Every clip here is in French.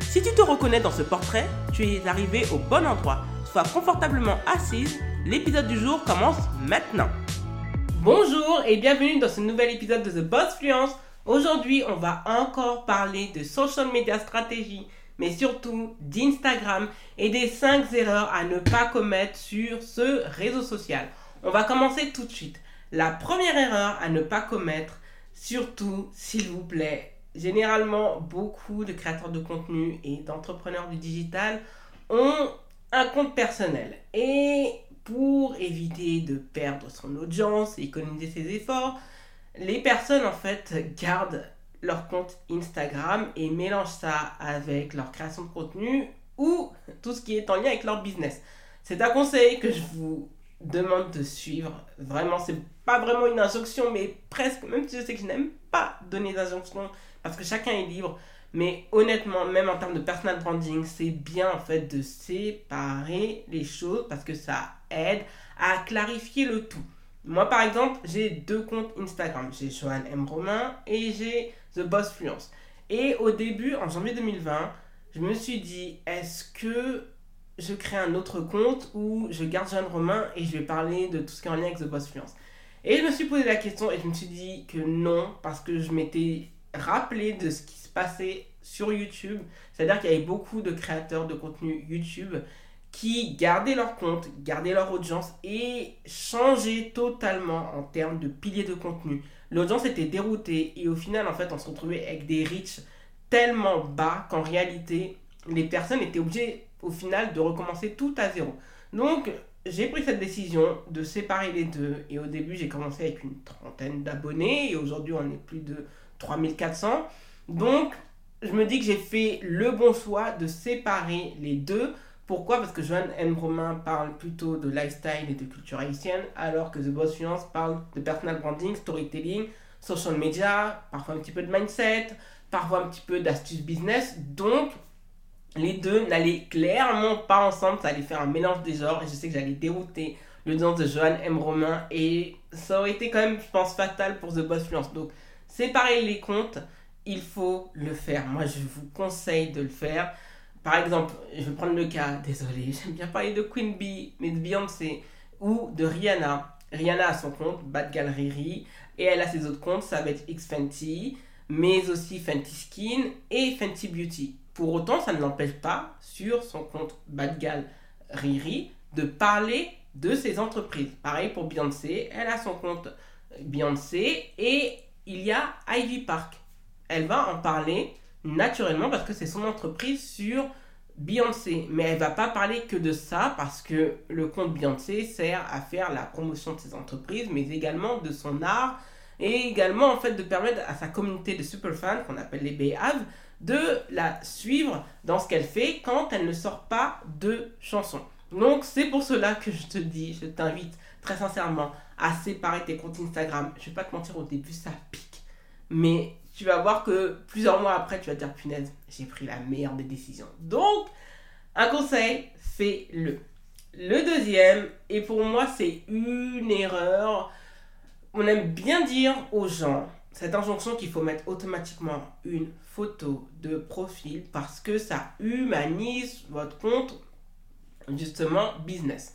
Si tu te reconnais dans ce portrait, tu es arrivé au bon endroit. Sois confortablement assise, l'épisode du jour commence maintenant. Bonjour et bienvenue dans ce nouvel épisode de The Boss Fluence. Aujourd'hui, on va encore parler de social media stratégie, mais surtout d'Instagram et des 5 erreurs à ne pas commettre sur ce réseau social. On va commencer tout de suite. La première erreur à ne pas commettre, surtout s'il vous plaît, généralement beaucoup de créateurs de contenu et d'entrepreneurs du digital ont un compte personnel. Et pour éviter de perdre son audience et économiser ses efforts, les personnes en fait gardent leur compte Instagram et mélangent ça avec leur création de contenu ou tout ce qui est en lien avec leur business. C'est un conseil que je vous demande de suivre. Vraiment, c'est pas vraiment une injonction, mais presque, même si je sais que je n'aime pas donner d'injonction, parce que chacun est libre. Mais honnêtement, même en termes de personal branding, c'est bien en fait de séparer les choses parce que ça aide à clarifier le tout. Moi, par exemple, j'ai deux comptes Instagram. J'ai Joanne M. Romain et j'ai The Boss Fluence. Et au début, en janvier 2020, je me suis dit, est-ce que je crée un autre compte où je garde Jeanne Romain et je vais parler de tout ce qui est en lien avec The Boss Fluence. Et je me suis posé la question et je me suis dit que non, parce que je m'étais rappelé de ce qui se passait sur YouTube. C'est-à-dire qu'il y avait beaucoup de créateurs de contenu YouTube qui gardaient leur compte, gardaient leur audience et changeaient totalement en termes de piliers de contenu. L'audience était déroutée et au final, en fait, on se retrouvait avec des reach tellement bas qu'en réalité, les personnes étaient obligées au final de recommencer tout à zéro. Donc j'ai pris cette décision de séparer les deux et au début j'ai commencé avec une trentaine d'abonnés et aujourd'hui on est plus de 3400. Donc je me dis que j'ai fait le bon choix de séparer les deux. Pourquoi? Parce que Joanne M. Romain parle plutôt de lifestyle et de culture haïtienne, alors que The Boss Finance parle de personal branding, storytelling, social media, parfois un petit peu de mindset, parfois un petit peu d'astuces business. Donc, les deux n'allaient clairement pas ensemble, ça allait faire un mélange des genres et je sais que j'allais dérouter l'audience de Johan M. Romain et ça aurait été quand même, je pense, fatal pour The Boss Fluence. Donc, séparer les comptes, il faut le faire. Moi, je vous conseille de le faire. Par exemple, je vais prendre le cas, désolé, j'aime bien parler de Queen Bee, mais de Beyoncé ou de Rihanna. Rihanna a son compte, Bad Gallery, et elle a ses autres comptes, ça va être X Fenty, mais aussi Fenty Skin et Fenty Beauty. Pour autant, ça ne l'empêche pas, sur son compte Badgal Riri, de parler de ses entreprises. Pareil pour Beyoncé, elle a son compte Beyoncé et il y a Ivy Park. Elle va en parler naturellement parce que c'est son entreprise sur Beyoncé. Mais elle va pas parler que de ça parce que le compte Beyoncé sert à faire la promotion de ses entreprises, mais également de son art et également en fait de permettre à sa communauté de superfans qu'on appelle les BAV de la suivre dans ce qu'elle fait quand elle ne sort pas de chansons. Donc c'est pour cela que je te dis, je t'invite très sincèrement à séparer tes comptes Instagram. Je vais pas te mentir, au début ça pique. Mais tu vas voir que plusieurs mois après, tu vas te dire punaise, j'ai pris la meilleure des décisions. Donc, un conseil, fais-le. Le deuxième, et pour moi c'est une erreur, on aime bien dire aux gens cette injonction qu'il faut mettre automatiquement une photo de profil parce que ça humanise votre compte justement business.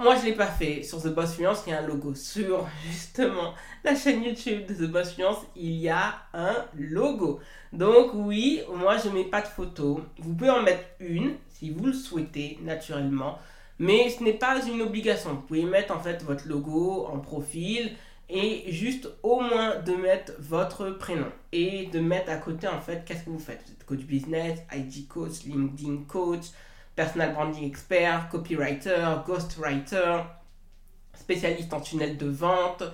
Moi, je ne l'ai pas fait. Sur The Boss Finance, il y a un logo. Sur justement la chaîne YouTube de The Boss Finance, il y a un logo. Donc oui, moi, je ne mets pas de photo. Vous pouvez en mettre une si vous le souhaitez naturellement. Mais ce n'est pas une obligation. Vous pouvez mettre en fait votre logo en profil et juste au moins de mettre votre prénom et de mettre à côté en fait qu'est-ce que vous faites? Vous êtes coach business, IG coach, LinkedIn coach, personal branding expert, copywriter, ghostwriter, spécialiste en tunnel de vente,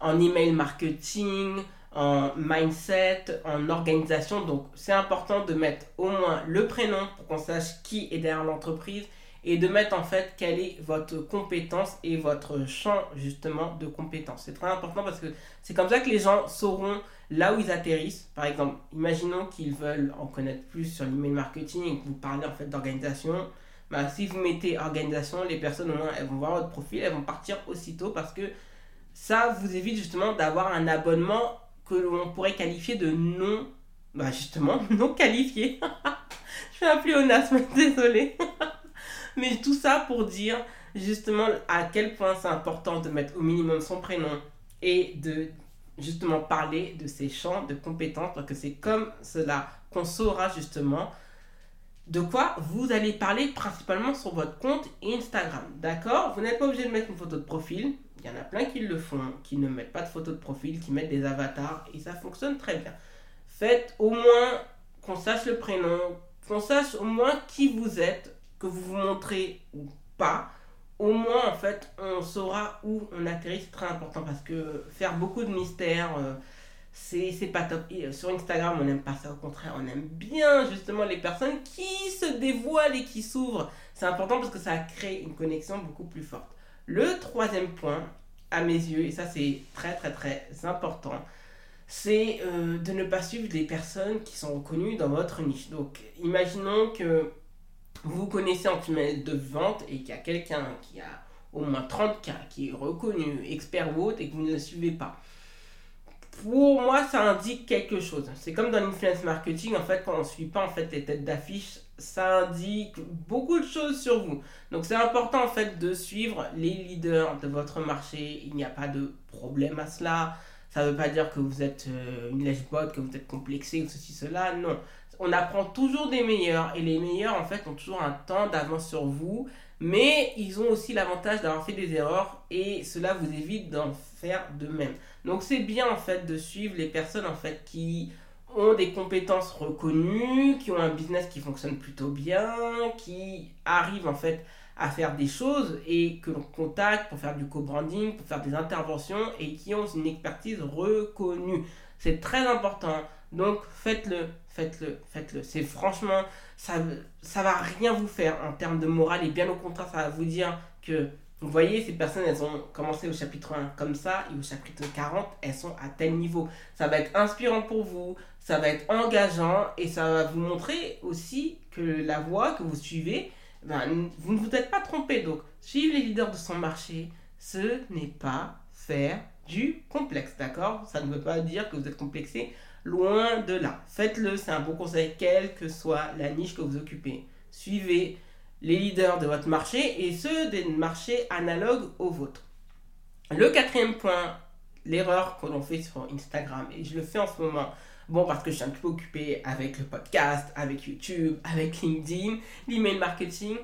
en email marketing, en mindset, en organisation. Donc c'est important de mettre au moins le prénom pour qu'on sache qui est derrière l'entreprise et de mettre en fait quelle est votre compétence et votre champ justement de compétences. C'est très important parce que c'est comme ça que les gens sauront là où ils atterrissent. Par exemple, imaginons qu'ils veulent en connaître plus sur l'email marketing et que vous parlez en fait d'organisation. Bah, si vous mettez organisation, les personnes elles vont voir votre profil, elles vont partir aussitôt parce que ça vous évite justement d'avoir un abonnement que l'on pourrait qualifier de non, bah justement, non qualifié. Je fais un pléonasme, désolé. Mais tout ça pour dire justement à quel point c'est important de mettre au minimum son prénom et de justement parler de ses champs de compétences parce que c'est comme cela qu'on saura justement de quoi vous allez parler principalement sur votre compte Instagram. D'accord? Vous n'êtes pas obligé de mettre une photo de profil. Il y en a plein qui le font, qui ne mettent pas de photo de profil, qui mettent des avatars et ça fonctionne très bien. Faites au moins qu'on sache le prénom, qu'on sache au moins qui vous êtes, que vous vous montrez ou pas. Au moins, en fait, on saura où on atterrit. C'est très important parce que faire beaucoup de mystères, euh, c'est pas top. Euh, sur Instagram, on n'aime pas ça. Au contraire, on aime bien justement les personnes qui se dévoilent et qui s'ouvrent. C'est important parce que ça crée une connexion beaucoup plus forte. Le troisième point, à mes yeux, et ça c'est très très très important, c'est euh, de ne pas suivre des personnes qui sont reconnues dans votre niche. Donc, imaginons que vous connaissez en tunnel de vente et qu'il y a quelqu'un qui a au moins 30 cas, qui est reconnu, expert ou autre, et que vous ne le suivez pas pour moi, ça indique quelque chose. C'est comme dans l'influence marketing, en fait, quand on ne suit pas en fait, les têtes d'affiche, ça indique beaucoup de choses sur vous. Donc, c'est important en fait de suivre les leaders de votre marché. Il n'y a pas de problème à cela. Ça ne veut pas dire que vous êtes euh, une lèche-botte, que vous êtes complexé ou ceci, cela. Non. On apprend toujours des meilleurs et les meilleurs en fait ont toujours un temps d'avance sur vous. Mais ils ont aussi l'avantage d'avoir fait des erreurs et cela vous évite d'en faire de même. Donc c'est bien en fait de suivre les personnes en fait qui ont des compétences reconnues, qui ont un business qui fonctionne plutôt bien, qui arrivent en fait à faire des choses et que l'on contacte pour faire du co-branding, pour faire des interventions et qui ont une expertise reconnue. C'est très important. Donc faites-le, faites-le, faites-le. C'est franchement, ça, ça va rien vous faire en termes de morale et bien au contraire, ça va vous dire que vous voyez, ces personnes, elles ont commencé au chapitre 1 comme ça, et au chapitre 40, elles sont à tel niveau. Ça va être inspirant pour vous, ça va être engageant, et ça va vous montrer aussi que la voie que vous suivez, ben, vous ne vous êtes pas trompé. Donc, suivre les leaders de son marché, ce n'est pas faire du complexe, d'accord? Ça ne veut pas dire que vous êtes complexé, loin de là. Faites-le, c'est un bon conseil, quelle que soit la niche que vous occupez. Suivez les leaders de votre marché et ceux des marchés analogues aux vôtres. Le quatrième point, l'erreur que l'on fait sur Instagram, et je le fais en ce moment, bon, parce que je suis un peu occupé avec le podcast, avec YouTube, avec LinkedIn, l'email marketing,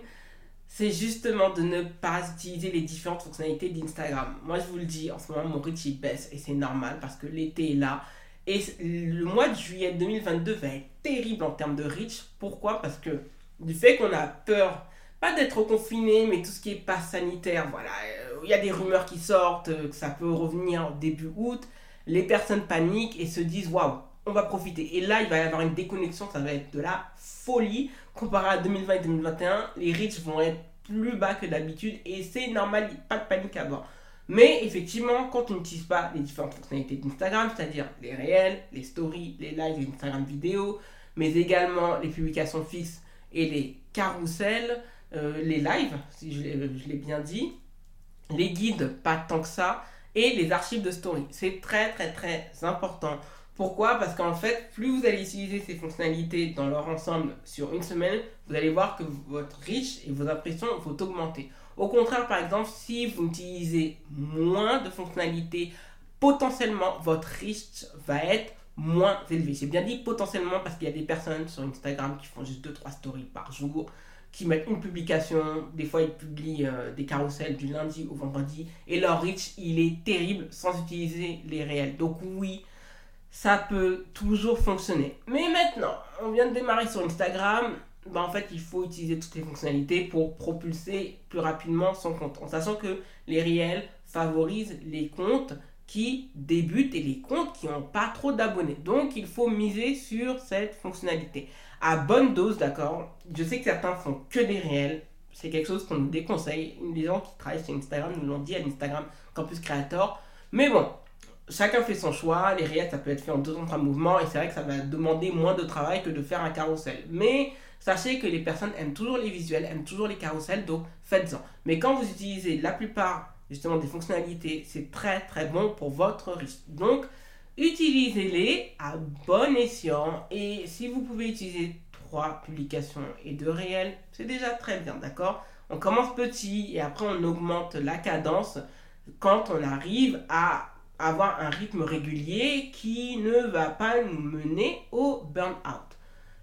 c'est justement de ne pas utiliser les différentes fonctionnalités d'Instagram. Moi, je vous le dis, en ce moment, mon reach baisse et c'est normal parce que l'été est là. Et le mois de juillet 2022 va être terrible en termes de reach. Pourquoi? Parce que du fait qu'on a peur, pas d'être confiné, mais tout ce qui est pas sanitaire, voilà, euh, il y a des rumeurs qui sortent, euh, que ça peut revenir début août, les personnes paniquent et se disent waouh, on va profiter. Et là, il va y avoir une déconnexion, ça va être de la folie. Comparé à 2020 et 2021, les reach vont être plus bas que d'habitude et c'est normal, pas de panique à bord. Mais effectivement, quand on n'utilise pas les différentes fonctionnalités d'Instagram, c'est-à-dire les réels, les stories, les lives, les Instagram vidéo, mais également les publications fixes et les carousels, euh, les lives, si je l'ai bien dit, les guides, pas tant que ça, et les archives de story. C'est très très très important. Pourquoi? Parce qu'en fait, plus vous allez utiliser ces fonctionnalités dans leur ensemble sur une semaine, vous allez voir que votre reach et vos impressions vont augmenter. Au contraire, par exemple, si vous utilisez moins de fonctionnalités, potentiellement votre reach va être moins élevé. J'ai bien dit potentiellement parce qu'il y a des personnes sur Instagram qui font juste 2-3 stories par jour, qui mettent une publication, des fois ils publient euh, des carousels du lundi au vendredi, et leur reach il est terrible sans utiliser les réels. Donc oui, ça peut toujours fonctionner. Mais maintenant, on vient de démarrer sur Instagram, ben en fait il faut utiliser toutes les fonctionnalités pour propulser plus rapidement son compte, en sachant que les réels favorisent les comptes qui débutent et les comptes qui n'ont pas trop d'abonnés. Donc il faut miser sur cette fonctionnalité. À bonne dose, d'accord Je sais que certains font que des réels. C'est quelque chose qu'on nous déconseille. Les gens qui travaillent sur Instagram nous l'ont dit à l'Instagram Campus Creator. Mais bon, chacun fait son choix. Les réels, ça peut être fait en deux ou trois mouvements. Et c'est vrai que ça va demander moins de travail que de faire un carrousel. Mais sachez que les personnes aiment toujours les visuels, aiment toujours les carousels. Donc faites-en. Mais quand vous utilisez la plupart justement des fonctionnalités, c'est très très bon pour votre risque. Donc, utilisez-les à bon escient et si vous pouvez utiliser trois publications et deux réels, c'est déjà très bien, d'accord? On commence petit et après on augmente la cadence quand on arrive à avoir un rythme régulier qui ne va pas nous mener au burn-out.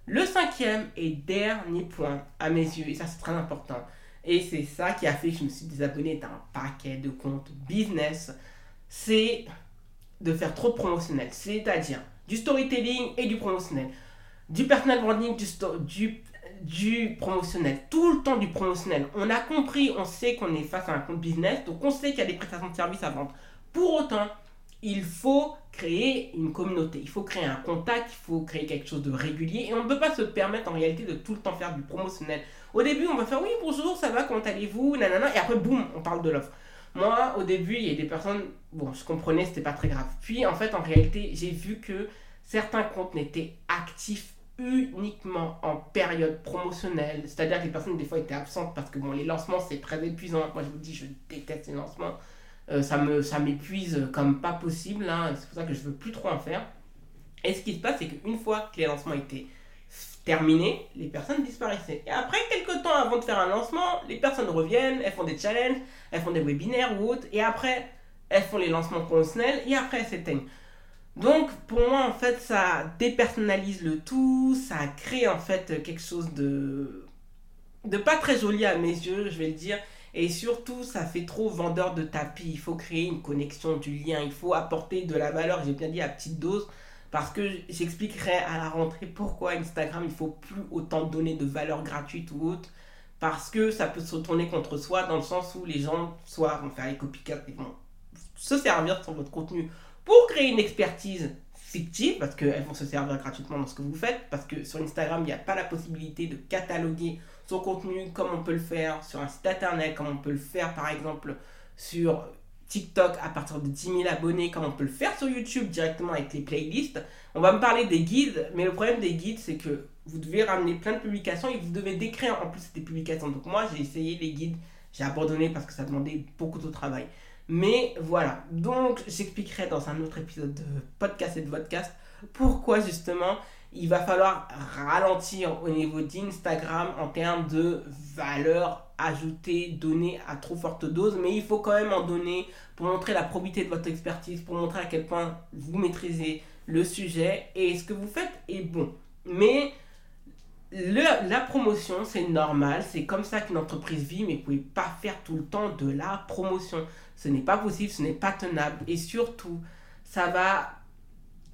Le cinquième et dernier point à mes yeux, et ça c'est très important, et c'est ça qui a fait que je me suis désabonné d'un paquet de comptes business. C'est de faire trop promotionnel. C'est-à-dire du storytelling et du promotionnel. Du personal branding, du, du, du promotionnel. Tout le temps du promotionnel. On a compris, on sait qu'on est face à un compte business. Donc on sait qu'il y a des prestations de services à vendre. Pour autant, il faut créer une communauté, il faut créer un contact, il faut créer quelque chose de régulier et on ne peut pas se permettre en réalité de tout le temps faire du promotionnel. Au début, on va faire oui, bonjour, ça va, comment allez-vous, nanana, et après, boum, on parle de l'offre. Moi, au début, il y a des personnes, bon, je comprenais, c'était pas très grave. Puis, en fait, en réalité, j'ai vu que certains comptes n'étaient actifs uniquement en période promotionnelle. C'est-à-dire que les personnes, des fois, étaient absentes parce que, bon, les lancements, c'est très épuisant. Moi, je vous dis, je déteste les lancements. Euh, ça me ça m'épuise comme pas possible. Hein, c'est pour ça que je veux plus trop en faire. Et ce qui se passe, c'est qu'une fois que les lancements étaient terminés, les personnes disparaissaient. Et après, quelques temps avant de faire un lancement, les personnes reviennent, elles font des challenges, elles font des webinaires ou autres, et après, elles font les lancements promotionnels, et après, elles s'éteignent. Donc, pour moi, en fait, ça dépersonnalise le tout, ça crée en fait quelque chose de, de pas très joli à mes yeux, je vais le dire. Et surtout, ça fait trop vendeur de tapis. Il faut créer une connexion, du lien. Il faut apporter de la valeur, j'ai bien dit, à petite dose. Parce que j'expliquerai à la rentrée pourquoi Instagram, il faut plus autant donner de valeur gratuite ou autre. Parce que ça peut se retourner contre soi dans le sens où les gens, soit vont faire les copycats, ils vont se servir sur votre contenu pour créer une expertise fictive, parce qu'elles vont se servir gratuitement dans ce que vous faites, parce que sur Instagram, il n'y a pas la possibilité de cataloguer son contenu comme on peut le faire sur un site internet, comme on peut le faire par exemple sur TikTok à partir de 10 000 abonnés, comme on peut le faire sur YouTube directement avec les playlists. On va me parler des guides, mais le problème des guides, c'est que vous devez ramener plein de publications et vous devez décrire en plus ces publications. Donc moi, j'ai essayé les guides, j'ai abandonné parce que ça demandait beaucoup de travail. Mais voilà, donc j'expliquerai dans un autre épisode de podcast et de podcast pourquoi justement il va falloir ralentir au niveau d'Instagram en termes de valeur ajoutée donnée à trop forte dose, mais il faut quand même en donner pour montrer la probité de votre expertise, pour montrer à quel point vous maîtrisez le sujet et ce que vous faites est bon. Mais la promotion, c'est normal, c'est comme ça qu'une entreprise vit, mais vous pouvez pas faire tout le temps de la promotion. Ce n'est pas possible, ce n'est pas tenable et surtout, ça va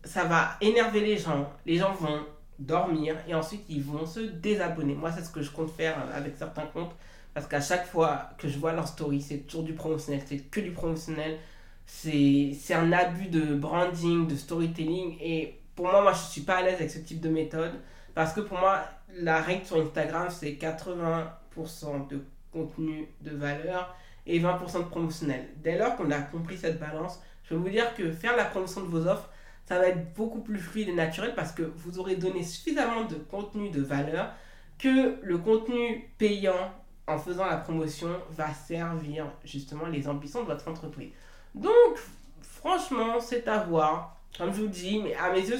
ça va énerver les gens. Les gens vont dormir et ensuite ils vont se désabonner. Moi, c'est ce que je compte faire avec certains comptes parce qu'à chaque fois que je vois leur story, c'est toujours du promotionnel, c'est que du promotionnel. C'est un abus de branding, de storytelling et pour moi, moi, je suis pas à l'aise avec ce type de méthode parce que pour moi, la règle sur Instagram, c'est 80% de contenu de valeur et 20% de promotionnel. Dès lors qu'on a compris cette balance, je peux vous dire que faire la promotion de vos offres, ça va être beaucoup plus fluide et naturel parce que vous aurez donné suffisamment de contenu de valeur que le contenu payant en faisant la promotion va servir justement les ambitions de votre entreprise. Donc, franchement, c'est à voir. Comme je vous dis, mais à mes yeux,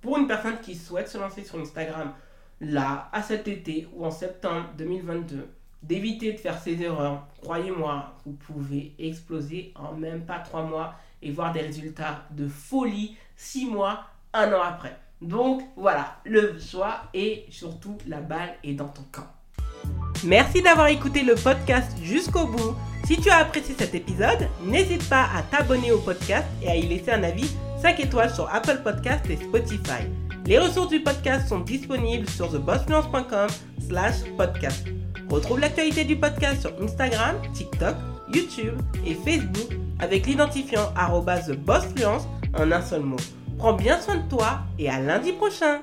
pour une personne qui souhaite se lancer sur Instagram, là, à cet été ou en septembre 2022, d'éviter de faire ces erreurs, croyez-moi, vous pouvez exploser en même pas trois mois et voir des résultats de folie six mois, un an après. Donc voilà, le choix et surtout la balle est dans ton camp. Merci d'avoir écouté le podcast jusqu'au bout. Si tu as apprécié cet épisode, n'hésite pas à t'abonner au podcast et à y laisser un avis 5 étoiles sur Apple Podcast et Spotify. Les ressources du podcast sont disponibles sur thebossfluence.com slash podcast. Retrouve l'actualité du podcast sur Instagram, TikTok, YouTube et Facebook avec l'identifiant TheBossFluence en un seul mot. Prends bien soin de toi et à lundi prochain